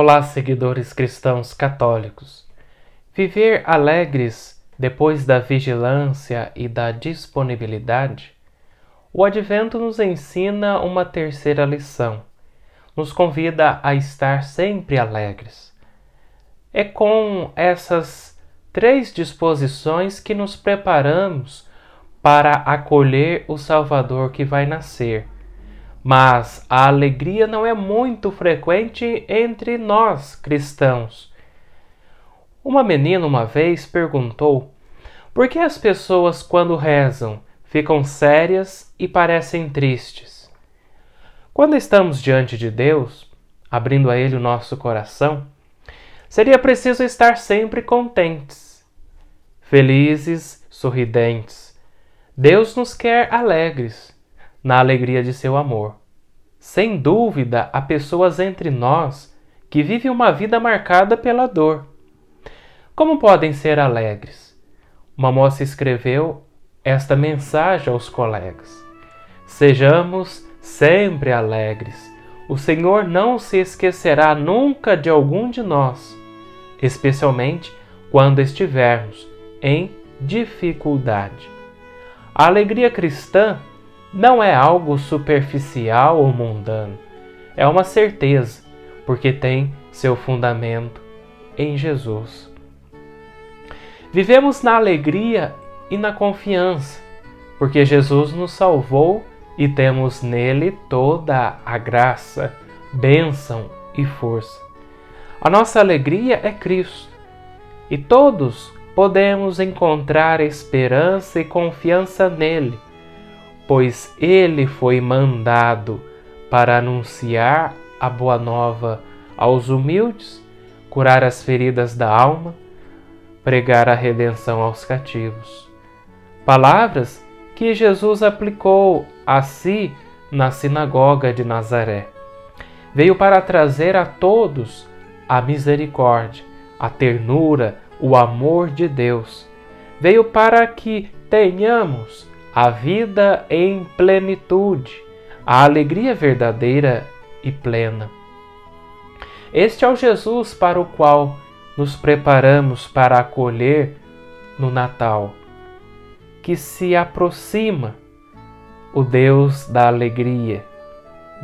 Olá, seguidores cristãos católicos. Viver alegres depois da vigilância e da disponibilidade? O Advento nos ensina uma terceira lição. Nos convida a estar sempre alegres. É com essas três disposições que nos preparamos para acolher o Salvador que vai nascer mas a alegria não é muito frequente entre nós cristãos. Uma menina uma vez perguntou por que as pessoas, quando rezam, ficam sérias e parecem tristes. Quando estamos diante de Deus, abrindo a Ele o nosso coração, seria preciso estar sempre contentes, felizes, sorridentes. Deus nos quer alegres na alegria de seu amor. Sem dúvida, há pessoas entre nós que vivem uma vida marcada pela dor. Como podem ser alegres? Uma moça escreveu esta mensagem aos colegas: Sejamos sempre alegres. O Senhor não se esquecerá nunca de algum de nós, especialmente quando estivermos em dificuldade. A alegria cristã não é algo superficial ou mundano, é uma certeza, porque tem seu fundamento em Jesus. Vivemos na alegria e na confiança, porque Jesus nos salvou e temos nele toda a graça, bênção e força. A nossa alegria é Cristo, e todos podemos encontrar esperança e confiança nele pois ele foi mandado para anunciar a boa nova aos humildes, curar as feridas da alma, pregar a redenção aos cativos. Palavras que Jesus aplicou a si na sinagoga de Nazaré. Veio para trazer a todos a misericórdia, a ternura, o amor de Deus. Veio para que tenhamos a vida em plenitude, a alegria verdadeira e plena. Este é o Jesus para o qual nos preparamos para acolher no Natal, que se aproxima, o Deus da alegria,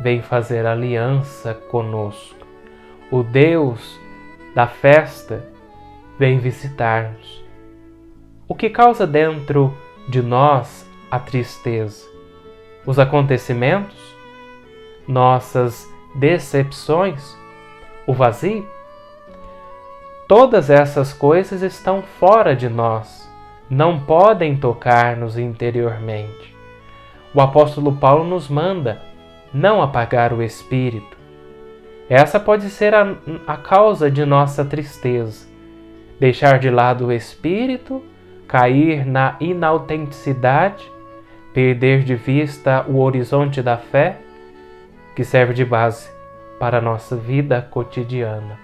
vem fazer aliança conosco. O Deus da festa vem visitar-nos. O que causa dentro de nós a tristeza, os acontecimentos, nossas decepções, o vazio. Todas essas coisas estão fora de nós, não podem tocar-nos interiormente. O apóstolo Paulo nos manda não apagar o espírito. Essa pode ser a, a causa de nossa tristeza. Deixar de lado o espírito, cair na inautenticidade perder de vista o horizonte da fé que serve de base para a nossa vida cotidiana.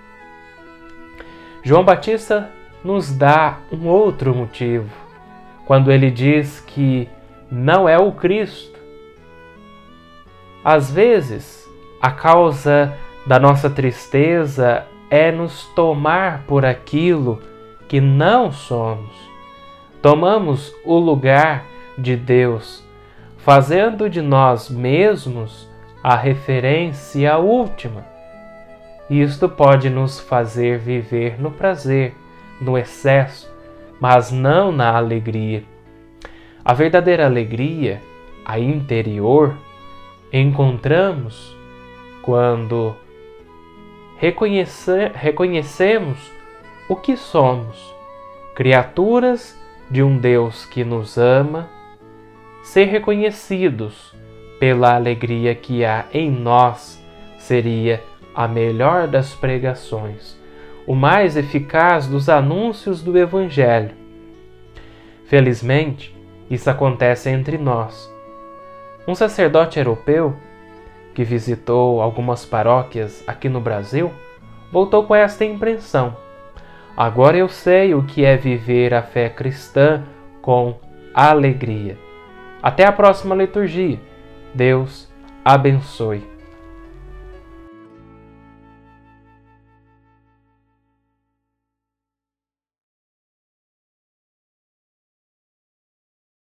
João Batista nos dá um outro motivo quando ele diz que não é o Cristo. Às vezes, a causa da nossa tristeza é nos tomar por aquilo que não somos. Tomamos o lugar de Deus, fazendo de nós mesmos a referência última. Isto pode nos fazer viver no prazer, no excesso, mas não na alegria. A verdadeira alegria, a interior, encontramos quando reconhece, reconhecemos o que somos, criaturas de um Deus que nos ama ser reconhecidos pela alegria que há em nós seria a melhor das pregações, o mais eficaz dos anúncios do Evangelho. Felizmente, isso acontece entre nós. Um sacerdote europeu que visitou algumas paróquias aqui no Brasil voltou com esta impressão. Agora eu sei o que é viver a fé cristã com alegria. Até a próxima liturgia. Deus abençoe.